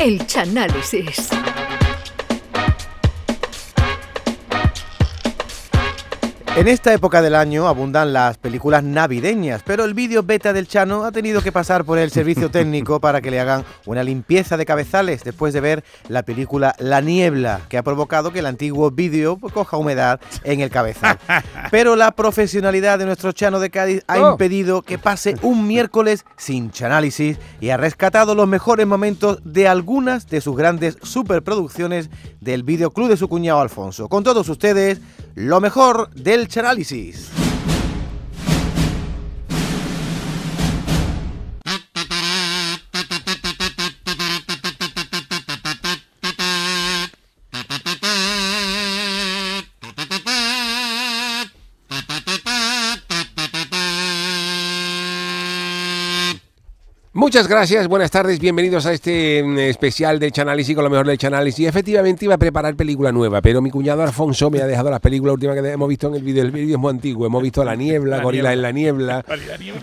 El Chanálisis. En esta época del año abundan las películas navideñas, pero el vídeo beta del Chano ha tenido que pasar por el servicio técnico para que le hagan una limpieza de cabezales después de ver la película La Niebla, que ha provocado que el antiguo vídeo pues, coja humedad en el cabezal. Pero la profesionalidad de nuestro Chano de Cádiz ha Oh. impedido que pase un miércoles sin chanálisis y ha rescatado los mejores momentos de algunas de sus grandes superproducciones del videoclub de su cuñado Alfonso. Con todos ustedes, lo mejor del chanálisis. Muchas gracias, buenas tardes, bienvenidos a este mm, especial de Chanálisis con lo mejor del Chanálisis. Efectivamente iba a preparar película nueva, pero mi cuñado Alfonso me ha dejado las películas últimas que hemos visto en el vídeo. El vídeo es muy antiguo, hemos visto La Niebla, Gorila en la Niebla,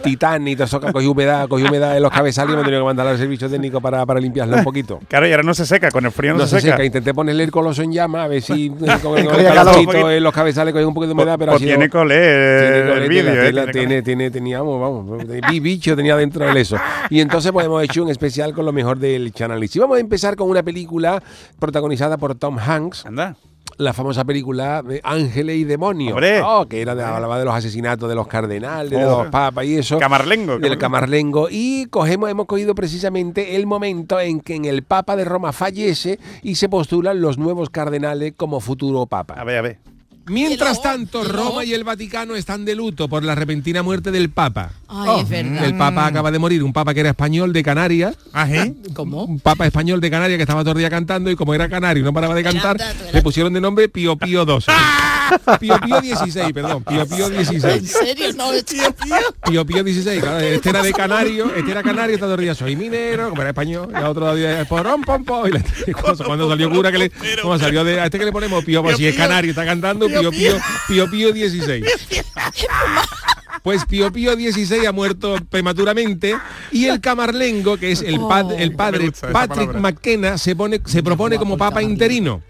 Titanic, todo eso cogió humedad, cogió humedad en los cabezales y me he tenido que mandar al servicio técnico para, para limpiarlo un poquito. Claro, y ahora no se seca, con el frío no, No se seca. seca, intenté ponerle el coloso en llama a ver si eh, con el, calorcito en los cabezales cogía un poquito de humedad, pero Pues ha sido- tiene colé tiene el vídeo, la eh, tiene tiene, tiene, teníamos, vamos, vi bicho tenía dentro del eso. Y entonces pues hemos hecho un especial con lo mejor del Channel. Y vamos a empezar con una película protagonizada por Tom Hanks, Anda. la famosa película de Ángeles y Demonios. Hombre. Oh, que era de, hablaba de los asesinatos de los cardenales, de Oh. los papas y eso. Camarlengo. Del Camarlengo. Y cogemos, hemos cogido precisamente el momento en que en el Papa de Roma fallece y se postulan los nuevos cardenales como futuro Papa. A ver, a ver. Mientras tanto, Roma y el Vaticano están de luto por la repentina muerte del Papa. Ay, es verdad. El Papa acaba de morir, un Papa que era español de Canarias, Ajá. ¿Cómo? un Papa español de Canarias que estaba todo el día cantando y como era canario y no paraba de cantar, le pusieron de nombre Pío Pío XII. Pío Pío 16, perdón, Pío Pío ¿En 16. serio? No, tío, Pío Pío 16, claro, este era de canario, este era canario, todo el día soy minero, como era español, y otro día porón, pom, pom, y la- y cuando, cuando salió cura que le, como salió de, a este que le ponemos Pío, pues si es canario, está cantando Pío Pío, Pío Pío 16. Pues Pío Pío 16 ha muerto prematuramente y el camarlengo, que es el, pad- el padre Patrick palabra. McKenna, se, pone, se propone como papa interino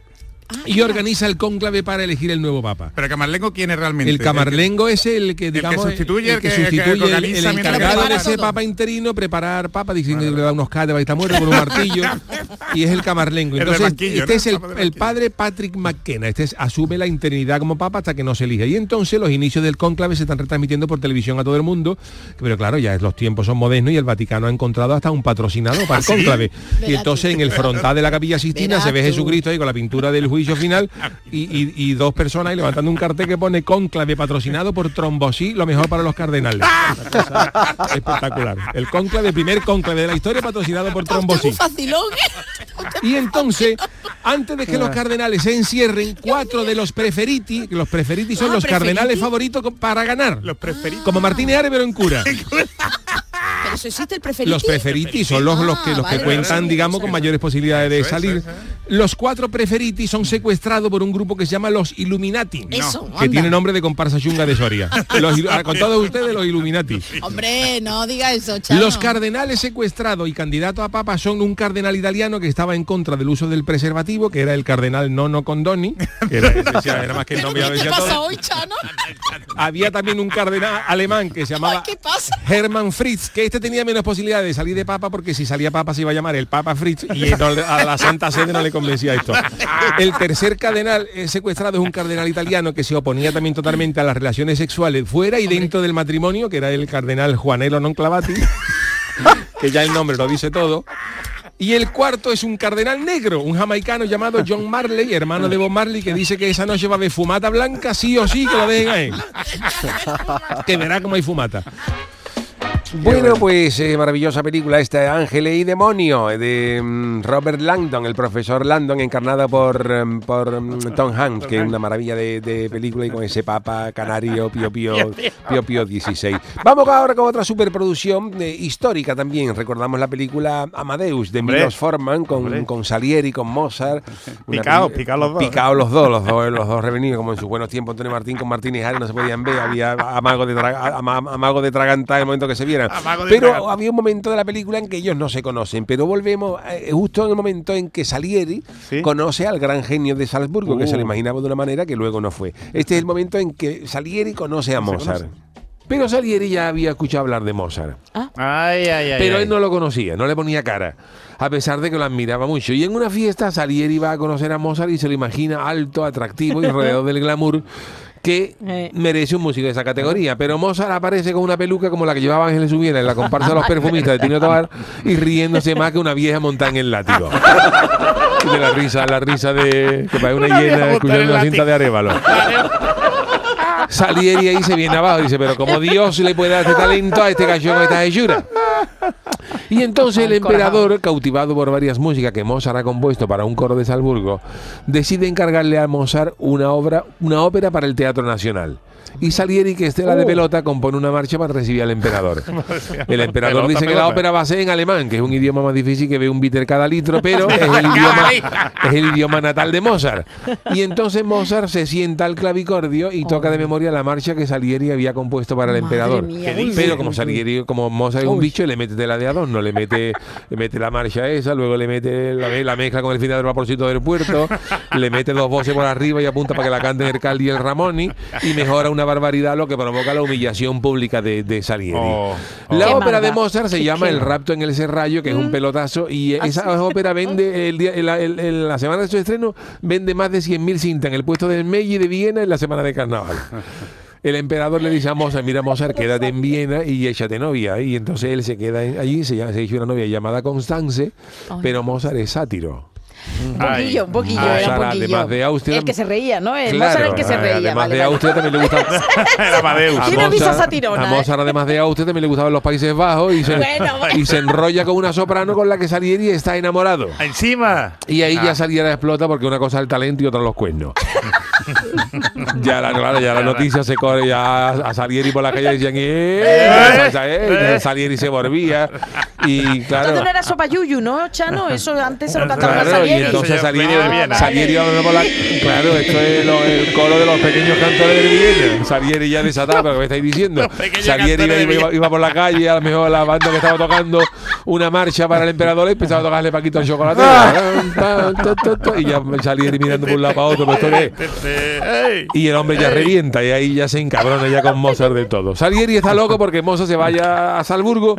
y organiza el cónclave para elegir el nuevo papa. Pero Camarlengo, ¿quién es realmente? El camarlengo es el que, digamos, sustituye, el que, el que- sustituye, el- encargado de ese todo. papa interino, preparar papa, dicen que le da unos cáteras y está muerto con un martillo, y es el camarlengo. Entonces, este ¿no? es del el padre Patrick McKenna, este es- asume la interinidad como papa hasta que no se elija. Y entonces los inicios del cónclave se están retransmitiendo por televisión a todo el mundo, pero claro, ya los tiempos son modernos y el Vaticano ha encontrado hasta un patrocinador para el cónclave. Y entonces tú. en el frontal de la capilla Sistina se ve tú. Jesucristo ahí con la pintura del juicio final y, y- y dos personas ahí levantando un cartel que pone cónclave patrocinado por Trombosí, lo mejor para los cardenales. Espectacular. El cónclave, primer cónclave de la historia patrocinado por Trombosí. Y entonces, antes de que los cardenales se encierren, cuatro de los preferiti, que los preferiti son Ah, los cardenales favoritos para ganar. Los preferidos. Como Martínez Are, pero en cura. Pero eso existe el preferido. Los preferiti son los, los que, los que vale, cuentan, vale, digamos, con mayores posibilidades de Eso salir. eso Los cuatro preferiti son secuestrados por un grupo que se llama los Illuminati. Eso, que anda. tiene nombre de comparsa chunga de Soria. Los con todos ustedes los Illuminati. Hombre, no diga eso, chano. Los cardenales secuestrados y candidatos a papa son un cardenal italiano que estaba en contra del uso del preservativo, que era el cardenal Nono Condoni, que era, decía, era más que el nombre ¿Qué pasa hoy, chano? Había también un cardenal alemán que se llamaba. Hermann Fritz, que este tenía menos posibilidad de salir de papa porque si salía papa se iba a llamar el Papa Fritz y no a la Santa Sede no le convencía esto. El tercer cardenal eh, secuestrado es un cardenal italiano que se oponía también totalmente a las relaciones sexuales fuera y dentro del matrimonio, que era el cardenal Juanelo Non Clavati, que ya el nombre lo dice todo. Y el cuarto es un cardenal negro, un jamaicano llamado John Marley, hermano de Bob Marley, que dice que esa noche va a haber fumata blanca, sí o sí, que lo dejen ahí. que verá cómo hay fumata. Bueno, pues eh, maravillosa película esta, Ángeles y Demonio, eh, de mm, Robert Langdon, el profesor Langdon, encarnada por, em, por mm, Tom Hanks, que es una maravilla de, de película y con ese papa canario Pío Pío, Pío Pío 16. Vamos ahora con otra superproducción eh, histórica también. Recordamos la película Amadeus de. Milos Forman con, con Salieri, con Mozart. Picaos, picaos los dos, ¿eh? Picaos los dos, los dos, los dos revenidos, como en sus buenos tiempos Antonio Martín con Martínez Ares no se podían ver, había amago de, tra- ama- amago de tragantar el momento que se vieron. Pero había un momento de la película en que ellos no se conocen. Pero volvemos eh, justo en el momento en que Salieri Sí. conoce al gran genio de Salzburgo, que se lo Uh. imaginaba de una manera que luego no fue. Este es el momento en que Salieri conoce a Mozart. Pero Salieri ya había escuchado hablar de Mozart. Ay, ay, ay. Pero ay. él no lo conocía, no le ponía cara, a pesar de que lo admiraba mucho. Y en una fiesta Salieri va a conocer a Mozart y se lo imagina alto, atractivo y rodeado del glamour que Eh. merece un músico de esa categoría. Pero Mozart aparece con una peluca como la que llevaba Ángeles Subiera en la comparsa de los perfumistas de Tino Tobar y riéndose más que una vieja montada en el látigo. De la risa, la risa de que parece una, hiena escuchando una cinta de Arevalo. Salieri ahí se viene abajo y dice, pero como Dios le puede dar este talento a este gallo con esta hechura. Y entonces el emperador, cautivado por varias músicas que Mozart ha compuesto para un coro de Salzburgo, decide encargarle a Mozart una obra, una ópera para el Teatro Nacional. Y Salieri, que estela de pelota, compone una marcha para recibir al emperador. El emperador Pelota, dice que la ópera va a ser en alemán, que es un idioma más difícil que ve un bitter cada litro, pero es el idioma, es el idioma natal de Mozart. Y entonces Mozart se sienta al clavicordio y toca de memoria la marcha que Salieri había compuesto para el emperador. Pero como Salieri, como Mozart es un bicho, le mete tela de adorno, le mete, le mete la marcha esa, luego le mete la, la mezcla con el final del vaporcito del puerto, le mete dos voces por arriba y apunta para que la canten el Caldi y el Ramoni y mejora una barbaridad lo que provoca la humillación pública de, de Salieri. Oh, La Qué ópera de. Mozart se Qué llama El rapto en el serrallo, que es un pelotazo, y eh, esa ópera vende, el día, el- el- el- la semana de su estreno, vende más de 100.000 cintas en el puesto del Meiji de Viena en la semana de carnaval. El emperador le dice a Mozart, mira Mozart, quédate en Viena y échate novia. Y entonces él se queda en- allí, se, llama- se hizo una novia llamada Constance, pero Mozart es sátiro. Un poquillo, un poquillo, era un poquillo. además de Austria- El que se reía, ¿no? El Claro, Mozart el que se reía. además vale, de vale. Austria también le gusta... Era Amadeus. A Tiene visa Mozart, satirona, a ¿eh? Mozart, además de Austria, también le gustaban los Países Bajos y se, Bueno, bueno. y se enrolla con una soprano con la que Salieri está enamorado. Encima. Y ahí Ah. ya Salieri explota porque una cosa es el talento y otra los cuernos. ya la, claro, ya la noticia se corre ya a, a Salieri por la calle y decían ¡Eh! eh, Salieri se volvía y claro Entonces no era sopa yuyu, ¿no, Chano? Eso antes se lo cantaban a Claro, y Salieri. entonces Salieri, Viena. Salieri por la- Claro, esto es lo- el coro de los pequeños cantores de Viena. Salieri ya desatado, pero ¿qué me estáis diciendo? Salieri iba, por la calle, a lo mejor la banda que estaba tocando una marcha para el emperador y empezaba a tocarle Paquito el chocolate. y ya Salieri mirando por un lado para otro, pero esto qué? Ey. Y el hombre ya revienta y ahí ya se encabrona ya con Mozart de todo. Salieri está loco porque Mozart se vaya a Salzburgo,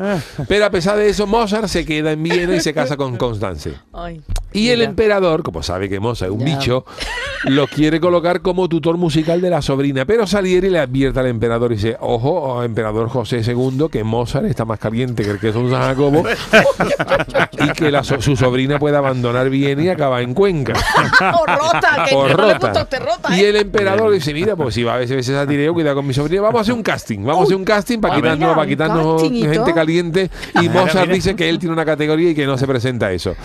pero a pesar de eso Mozart se queda en Viena y se casa con Constance. Ay, Y el emperador, como sabe que Mozart es un Ya. bicho, lo quiere colocar como tutor musical de la sobrina. Pero Salieri le advierte al emperador y dice, ojo, oh, emperador José II, que Mozart está más caliente que el queso de San Jacobo y que la so- su sobrina puede abandonar Viena y acabar en Cuenca. O rota, que O no le rota. gusta a usted rota, Y ¿eh? el emperador dice, mira, pues si va a veces, veces a tireo, cuidado con mi sobrina, vamos a hacer un casting, vamos a hacer un casting para quitarnos, para quitarnos gente caliente. Y Mozart dice que él tiene una categoría y que no se presenta a eso.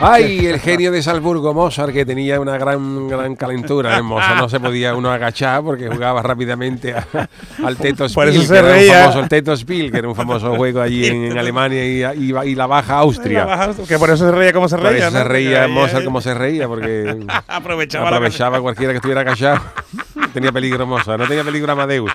Ay, el genio de Salzburgo, Mozart, que tenía una gran, gran calentura. ¿eh? Mozart no se podía uno agachar porque jugaba rápidamente a- al Teto Por Spiel, eso se que era un reía. famoso, el Teto Spiel, que era un famoso juego allí en, en Alemania y, y- y la Baja Austria. Que por eso se reía como se Por reía. eso se reía Mozart como se reía, porque Aprovechaba, la aprovechaba cualquiera que estuviera callado. Tenía peligro Mozart, no tenía peligro Amadeus.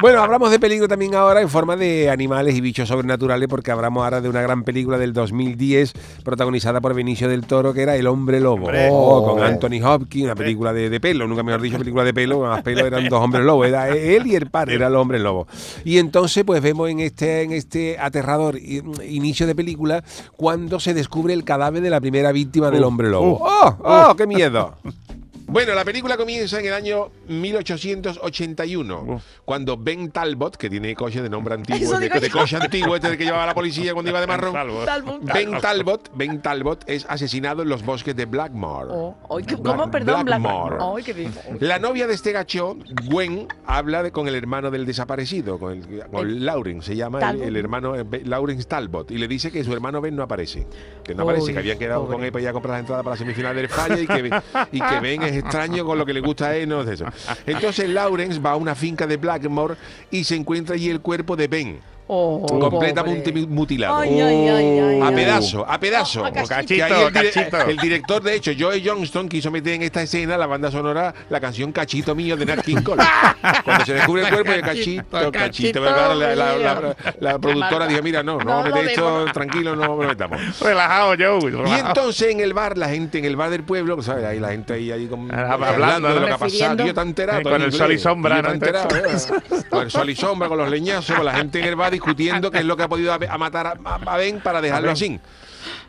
Bueno, hablamos de peligro también ahora en forma de animales y bichos sobrenaturales, porque hablamos ahora de una gran película del 2010 protagonizada por Benicio del Toro, que era El Hombre Lobo. Oh, con. Anthony Hopkins, una película de, de pelo, nunca mejor dicho película de pelo, más pelo eran dos hombres lobos, era él y el par, era el hombre lobo. Y entonces pues vemos en este, en este aterrador inicio de película cuando se descubre el cadáver de la primera víctima del hombre lobo. ¡Oh! ¡Oh! ¡Qué miedo! Bueno, la película comienza en el año 1881, Uf. cuando Ben Talbot, que tiene coche de nombre antiguo, de, coche antiguo, este que llevaba la policía cuando iba de marrón. Talbot. Ben Talbot, Ben Talbot es asesinado en los bosques de Blackmore. Oh, ay, ¿Cómo? Black- Perdón, Black- Blackmore. Ay, qué bien. La novia de este gacho, Gwen, habla de- con el hermano del desaparecido, con, el, con El- Lauren, se llama el, hermano eh, Lawrence Talbot, y le dice que su hermano Ben no aparece, que no Uy, aparece, que habían quedado pobre. con él para ir a comprar las entradas para la semifinal del Falla y que, y que Ben es extraño con lo que le gusta a él, no es eso. Entonces Lawrence va a una finca de Blackmore y se encuentra allí el cuerpo de Ben. Oh, completamente pobre. mutilado. Ay, ay, ay, ay, A pedazo, a pedazo. Oh, a cachito. El, Cachito. el director, de hecho, Joey Johnston, quiso meter en esta escena la banda sonora la canción Cachito Mío de Nat King Cole. Cuando se descubre el cuerpo de Cachito, Cachito. La, la- la- mío. la productora dijo, mira, no, no, No, mete no esto demos. tranquilo, no lo metamos. Relajado, Joe. Y relajado. entonces en el bar, la gente en el bar del pueblo, ¿sabes? Ahí la gente ahí, ahí con- Ah, hablando, de lo que ha pasado. Tío, tan enterado. Todo con el sol y sombra, ¿no? tan enterado, ¿eh? Con el sol y sombra, con los leñazos, con la gente en el bar discutiendo qué es lo que ha podido a, a matar a, Ben para dejarlo así.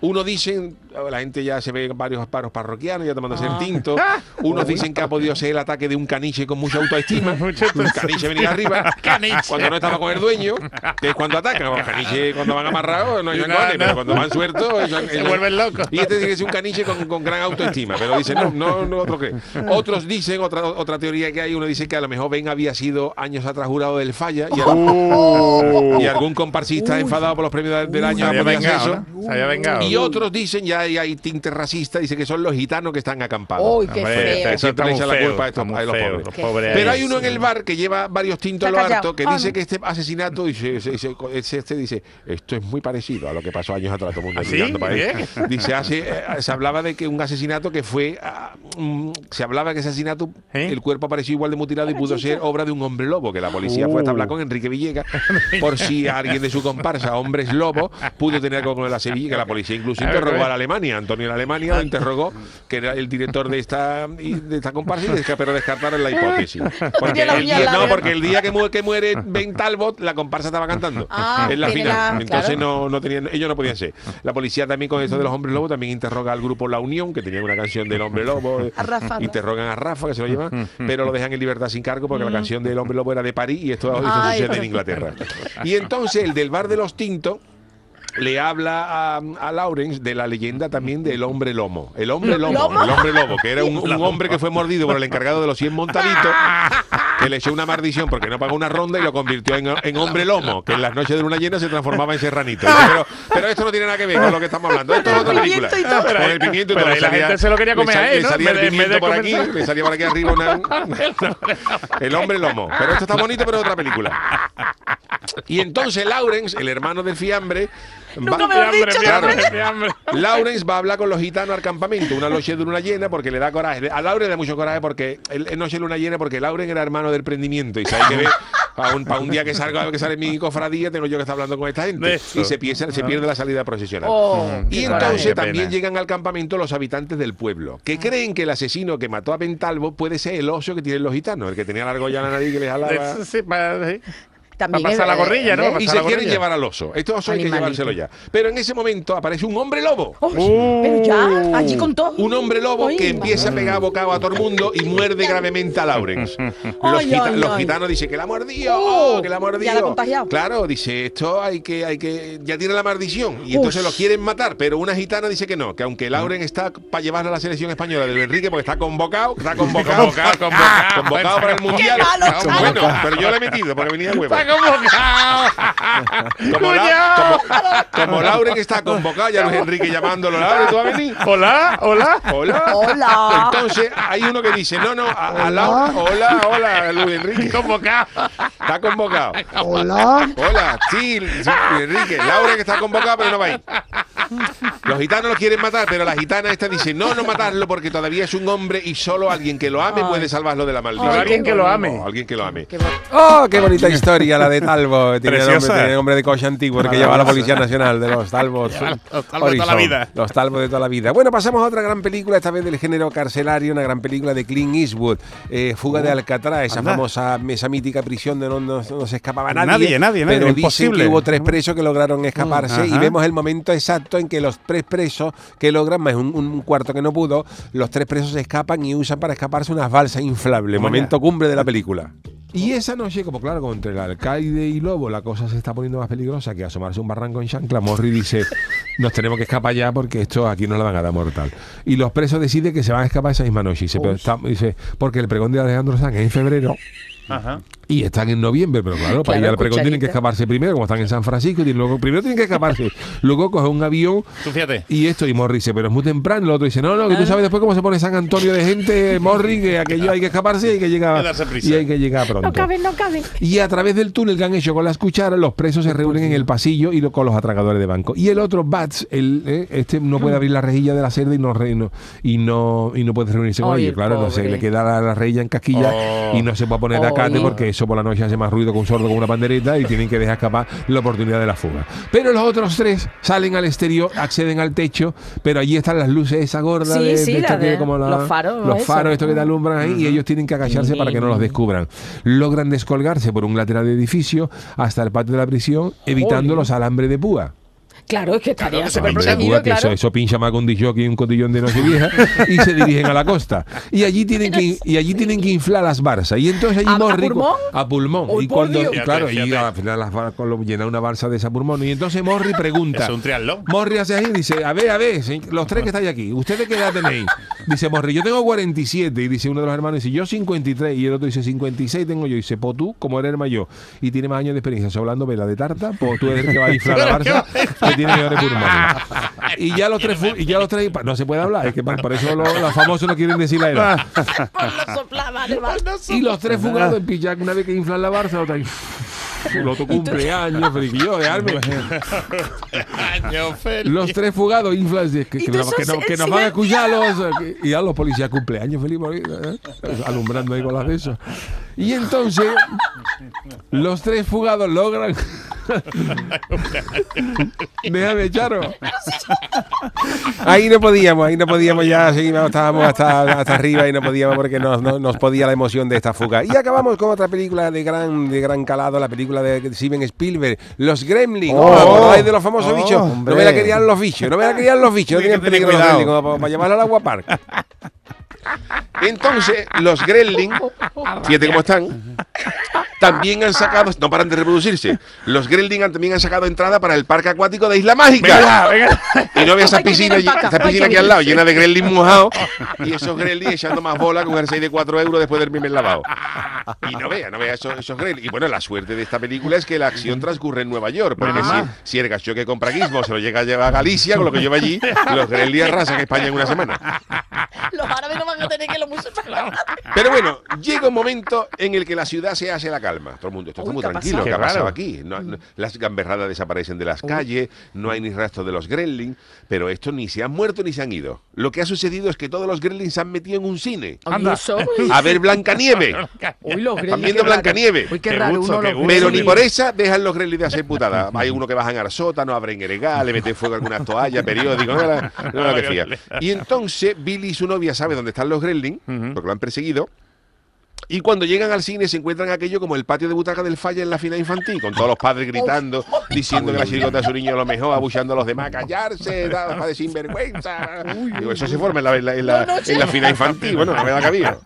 Unos dicen, la gente ya se ve varios paros parroquianos ya tomándose el tinto. Unos dicen que ha podido ser el ataque de un caniche con mucha autoestima. un caniche venía arriba. Cuando no estaba con el dueño, que es cuando atacan. Los caniches cuando van amarrados no hay No, cojones, no. pero cuando van sueltos Se vuelven locos. Y este dice que es un caniche con, con gran autoestima, pero dice, no, no, no otro cree. Otros dicen, otra, otra teoría que hay, uno dice que a lo mejor Ben había sido años atrás jurado del falla y, algún, y algún comparsista enfadado por los premios del, del año Se había podía hacer vengado, eso. ¿no? Se había vengado. Y otros dicen, ya hay, hay tinte racista, dice que son los gitanos que están acampados. Uy, qué Hombre, feo. eso Siempre le está echan muy la feo, culpa a estos- está muy a los feo, pobres. los pobres Pero ahí. hay uno en el bar que lleva varios tintos a lo Está harto que Ah, dice que este asesinato dice, este dice esto es muy parecido a lo que pasó años atrás todo el mundo ¿Ah, sí? para ahí. Dice hace, eh, se hablaba de que un asesinato que fue ah, mm, se hablaba que ese asesinato ¿Eh? el cuerpo apareció igual de mutilado y pudo ser obra de un hombre lobo que la policía fue hasta hablar con Enrique Villegas por si alguien de su comparsa hombres lobo pudo tener algo con la Sevilla que la policía incluso A interrogó a ver. Alemania. Antonio de Alemania lo interrogó que era el director de esta de esta comparsa y desca- pero descartaron la hipótesis porque el día, no porque el día que muere, que muere Ben Talbot la comparsa estaba cantando Ah, en la final. la- entonces claro. no, no tenían ellos no podían ser. La policía también con eso de los hombres lobo también interroga al grupo La Unión que tenían una canción del hombre lobo. A Rafa, interrogan a Rafa que se lo llevan pero lo dejan en libertad sin cargo porque la canción del hombre lobo era de París y esto, esto Ay, sucede en Inglaterra. Y entonces el del bar de los tintos le habla a, a Lawrence de la leyenda también del hombre lomo. El hombre lomo, ¿Lomo? el hombre lobo, que era un, un hombre que fue mordido por el encargado de los 100 montaditos, que le echó una maldición porque no pagó una ronda y lo convirtió en, en hombre lomo, que en las noches de luna llena se transformaba en serranito. Pero, pero esto no tiene nada que ver con lo que estamos hablando. Esto es otra película. Pimiento y todo. Con el pimiento y Pero todo. ahí la salía- gente se lo quería le comer sal- a él, le ¿no? salía el pimiento aquí, le salía por aquí arriba una- el hombre lomo. Pero esto está bonito, pero es otra película. Y entonces Lawrence, el hermano del fiambre, Nunca va- me lo has dicho, fiambre. Lawrence va a hablar con los gitanos al campamento, una noche de luna llena, porque le da coraje. A Lawrence le da mucho coraje porque él es noche de luna llena, porque Lawrence era hermano del prendimiento. Y sabe que ve, para un, pa' un día que salga que sale mi cofradía, tengo yo que estar hablando con esta gente. Y se pierde, se pierde la salida procesional. Oh, Y entonces también llegan al campamento los habitantes del pueblo, que creen que el asesino que mató a Pentalvo puede ser el oso que tienen los gitanos, el que tenía la argolla en la nariz que les jalaba. También Va a pasar la gorrilla, ¿no? a Y se quieren llevar al oso. Este oso hay que llevárselo ya. Pero en ese momento aparece un hombre lobo. Uy, pero ya, allí con todo. Un hombre lobo Ay, que empieza a pegar bocado a todo el mundo y muerde gravemente a Lawrence. Los, Ay, gita- ay, los ay. gitanos dicen que la ha mordido, Oh, oh, que la ha mordido. ya la ha contagiado. Claro, dice, esto hay que, hay que, ya tiene la maldición. Y entonces lo quieren matar, pero una gitana dice que no, que aunque Lawrence está para llevarlo a la selección española de Luis Enrique, porque está convocado, está convocado, Convocado, convocado. convocado para el mundial. malo, bueno, pero yo le he metido porque venía de huevo. Convocado. Como, la, como, como Lauren está convocada, ya Luis Enrique llamándolo, Lauren, ¿tú vas a venir? Hola, hola. Hola. Hola. Entonces hay uno que dice, no, no, a, a Laura, hola, hola, Luis Enrique. Convocado. Está convocado. Hola. Hola, sí, Luis Enrique. Laura que está convocada, pero no va a ir. Los gitanos lo quieren matar, pero la gitana esta dice, no, no matarlo porque todavía es un hombre y solo alguien que lo ame puede salvarlo de la maldición. Ay, alguien que lo ame. Alguien que lo ame. ¡Oh, qué bonita historia la de Talbot! Tiene nombre, tiene nombre de coche antiguo, que lleva la Policía Nacional, de los Talbot. los de toda la vida. Los Talbot de toda la vida. Bueno, pasamos a otra gran película, esta vez del género carcelario, una gran película de Clint Eastwood, eh, Fuga de Alcatraz, esa anda. famosa, esa mítica prisión de donde no, no se escapaba nadie. Nadie, nadie, nadie, Pero dicen imposible. que hubo tres presos que lograron escaparse y Ajá. vemos el momento exacto en que los tres presos que logran, más un, un cuarto que no pudo, los tres presos se escapan y usan para escaparse unas balsas inflables. Momento cumbre de la película. Y esa noche, como claro, como entre el alcaide y Lobo la cosa se está poniendo más peligrosa que asomarse a un barranco en chancla, Morri dice, nos tenemos que escapar ya porque esto aquí no la van a dar mortal. Y los presos deciden que se van a escapar esa misma noche. Y dice, pero está- dice, porque el pregón de Alejandro Sanz es en febrero Ajá. Y están en noviembre, pero claro, para Claro, ir al pregón tienen que escaparse primero, como están en San Francisco, y luego primero tienen que escaparse, luego coger un avión Tú fíjate. y esto, y Morri dice, pero es muy temprano, el otro dice, no, no, que tú sabes después cómo se pone San Antonio de gente, Morri, que aquello hay que escaparse y hay que llegar, y hay que llegar pronto. No caben, no caben. Y a través del túnel que han hecho con las cucharas, los presos se reúnen en el pasillo y lo- con los atracadores de banco. Y el otro, Bats, el, eh, este no puede abrir la rejilla de la cerda y no, re- no- y no y no puede reunirse con ellos. el Claro, no se le queda la, la rejilla en casquilla Oh. y no se puede poner de acate Ay. porque eso por la noche hace más ruido que un sordo con una pandereta y tienen que dejar escapar la oportunidad de la fuga. Pero los otros tres salen al exterior, acceden al techo, pero allí están las luces esa gorda Sí, de, sí, de la esto que de- como la- los faros, los eso. faros esto que te alumbran ahí y ellos tienen que agacharse para que no los descubran. Logran descolgarse por un lateral de edificio hasta el patio de la prisión, evitando los alambres de púa. Claro, es que estaría Claro, súper protegido, eso, claro. eso pincha más con disjockey y un cotillón de Nochevieja y se dirigen a la costa. Y allí tienen que y allí tienen que inflar las barzas. Y entonces allí ¿A- a Morri- pulmón? a pulmón. Y cuando y claro, y al final las bar- con lo- llena una balsa de esa pulmón. Y entonces Morri pregunta. Es un triatlón. Morri hace así y dice, a ver, a ver, los tres que estáis aquí, ¿ustedes qué edad tenéis? Dice Morri, yo tengo 47. Y dice uno de los hermanos, dice, yo 53. Y el otro dice, 56 tengo yo. Y dice, pues tú, como eres el mayor y tienes más años de experiencia hablando vela de tarta, pues tú eres el que va a inflar la barza que tiene pulmones. Y ya los tres, y ya los tres, no se puede hablar, es que por por eso los, los famosos no quieren decir la edad. Lo. Y los tres fugados en pillac, una vez que inflan la barza, otra el otro cumpleaños, feliz y yo, dejarme. Año feliz. Los tres fugados inflan, que, que, nos- que nos- que nos van a escuchar los, que- y a los policías cumpleaños feliz, ¿eh? alumbrando ahí con las de esos. Y entonces, los tres fugados logran. Déjame, Charo. Ahí no podíamos, ahí no podíamos ya, seguimos, estábamos hasta, hasta arriba y no podíamos porque nos, no- nos podía la emoción de esta fuga. Y acabamos con otra película de gran, de gran calado, la película de Steven Spielberg, Los Gremlins. Oh. ¿Os acordáis de los famosos Oh, bichos? hombre. No me la querían los bichos, no me la querían los bichos, no tenían peligro los cuidado. Gremlins, como para, para llevarlo al agua park. Entonces, los Gremlins, fíjate cómo están, también han sacado, no paran de reproducirse, los Gremlins han- también han sacado entrada para el parque acuático de Isla Mágica. Y no veas esa piscina, esa piscina aquí al lado, llena de gremlins mojados, y esos gremlins echando más bola con el 6 de 4 euros después del primer lavado. Y no vea, no vea esos, esos gremlins. Y bueno, la suerte de esta película es que la acción transcurre en Nueva York, porque si, si el gacho que compra Gizmo se lo llega a llevar a Galicia, con lo que lleva allí, los gremlins arrasan España en una semana. Los árabes no van a tener que los musulmanes. Pero bueno, llega un momento en el que la ciudad se hace la calma. Todo el mundo, esto está Uy, muy ¿qué ha tranquilo. ¿Qué ha pasado raro. aquí? No- no- las gamberradas desaparecen de las calles, no hay ni rastro de los gremlins, pero estos ni se han muerto ni se han ido. Lo que ha sucedido es que todos los gremlins se han metido en un cine. Anda. A ver Blancanieve. Uy, los Están viendo. Blancanieve. Uy, qué, Qué raro gusto, uno qué los gusto. Pero ni por esa dejan los gremlins de hacer putada. Hay uno que bajan al sótano, abren el le meten fuego a algunas toallas, periódicos, no era, no que hacía. Y entonces Billy y su novia sabe dónde están los gremlins, porque lo han perseguido. Y cuando llegan al cine se encuentran aquello como el patio de butaca del falla en la final infantil, con todos los padres gritando, diciendo que la chirigota de su niño es lo mejor, abuchando a los demás, callarse, de sinvergüenza. Digo, eso se forma en la, en la, en la, No, no, en la final infantil, bueno, no me da cabida.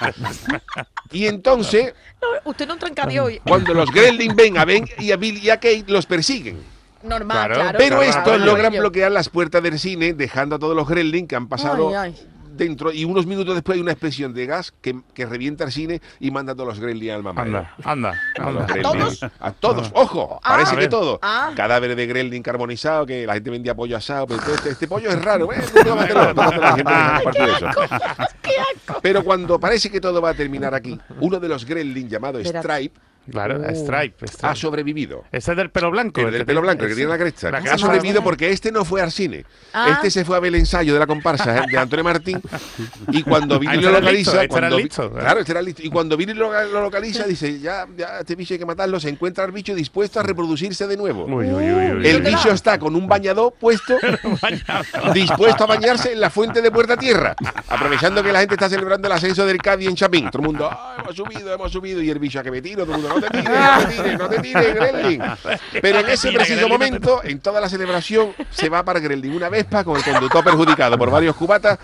Y entonces, No, usted no trancaría hoy. cuando los Gremlins ven a Ben y a Bill y a Kate, los persiguen. Normal, Claro. claro. Pero claro, estos claro, logran bloquear las puertas del cine, dejando a todos los Gremlins que han pasado Ay, ay. Dentro. Y unos minutos después hay una explosión de gas que, que revienta el cine y manda a todos los Gremlins al mamadero. Anda, anda, A. Gremlins. A todos, ojo, Ah. parece que todo. Ah. Cadáveres de Gremlin carbonizado, que la gente vendía pollo asado, pero este, este pollo es raro. La gente de eso. Pero cuando parece que todo va a terminar aquí, uno de los Gremlin llamado Espera. Stripe Claro, Uh. Stripe. ha Stripe. sobrevivido. Ese es del pelo blanco. El del pelo blanco, el que tiene la cresta. la Ha sobrevivido porque este no fue al cine. Ah. Este se fue a ver el ensayo de la comparsa ¿eh? de Antonio Martín. Y cuando Ah, este lo era localiza. listo, este era cuando Vi- listo, ¿eh? Claro, este era listo. Y cuando Billy lo, lo localiza, dice: ya, ya, este bicho hay que matarlo. Se encuentra el bicho dispuesto a reproducirse de nuevo. Uy, uy, uy, uy. El ¿Dónde bicho está con un bañador puesto, dispuesto a bañarse en la fuente de Puerta Tierra, aprovechando que la gente está celebrando el ascenso del Cádiz en Chapín. Todo el mundo, "Ah, hemos subido, hemos subido, y el bicho a que me tiro, todo el mundo, no te tires, no te tires, no te tires, Gremlin. Pero en ese preciso momento, en toda la celebración, se va para Gremlin una Vespa con el conductor perjudicado por varios cubatas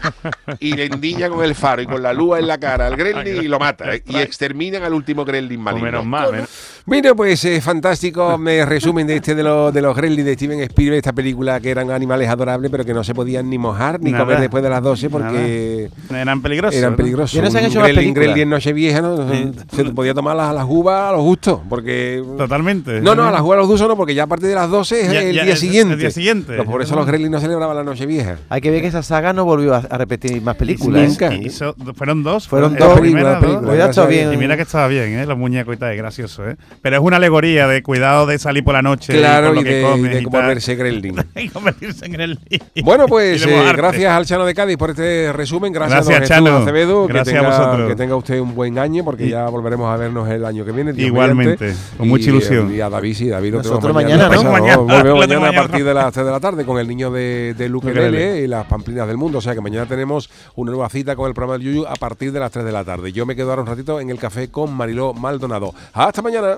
y le endiña con el faro y con la lúa en la cara al Gremlin y lo mata. ¿eh? Y exterminan al último Gremlin maligno. menos mal. menos- Bueno, pues eh, fantástico me resumen de este de, los de los Gremlins de Steven Spielberg, esta película que eran animales adorables, pero que no se podían ni mojar ni Nada. comer después de las 12 porque Eran peligrosos. eran ¿no? peligrosos. No se han hecho Gremlin. Gremlin en Nochevieja, ¿no? Se podía tomar las, las uvas, los gustos, porque... Totalmente. No, no, a la jugada a los usos no, porque ya a partir de las 12 es Ya- el ya día es el siguiente. día siguiente. Pero por eso los Gremlins no celebraban la noche vieja. Hay que ver que esa saga no volvió a, a repetir más películas. Nunca. ¿eh? Y fueron dos. Fueron dos. primera, Película, dos. película, ya está gracias a bien. Dios. Y mira que estaba bien, ¿eh? Los muñecos y tal, es gracioso, ¿eh? Pero es una alegoría de cuidado de salir por la noche Claro, y, con y lo que de, comes de y Gremlin. y convertirse en el Bueno, pues y eh, gracias al Chano de Cádiz por este resumen. Gracias, Jesús Chano. Acevedo. Gracias que a tenga, vosotros. Que tenga usted un buen año, porque Y- ya volveremos a vernos el año que viene. Igualmente, con mucha Y, ilusión. Y a David, sí, David lo Nosotros tenemos mañana, ¿no? Mañana, Volvemos mañana a mañana. partir de las 3 de la tarde con el niño de, de Luke Ukelele. Lele y las pamplinas del mundo. O sea que mañana tenemos una nueva cita con el programa del Yuyu a partir de las 3 de la tarde. Yo me quedo ahora un ratito en el café con Mariló Maldonado. Hasta mañana.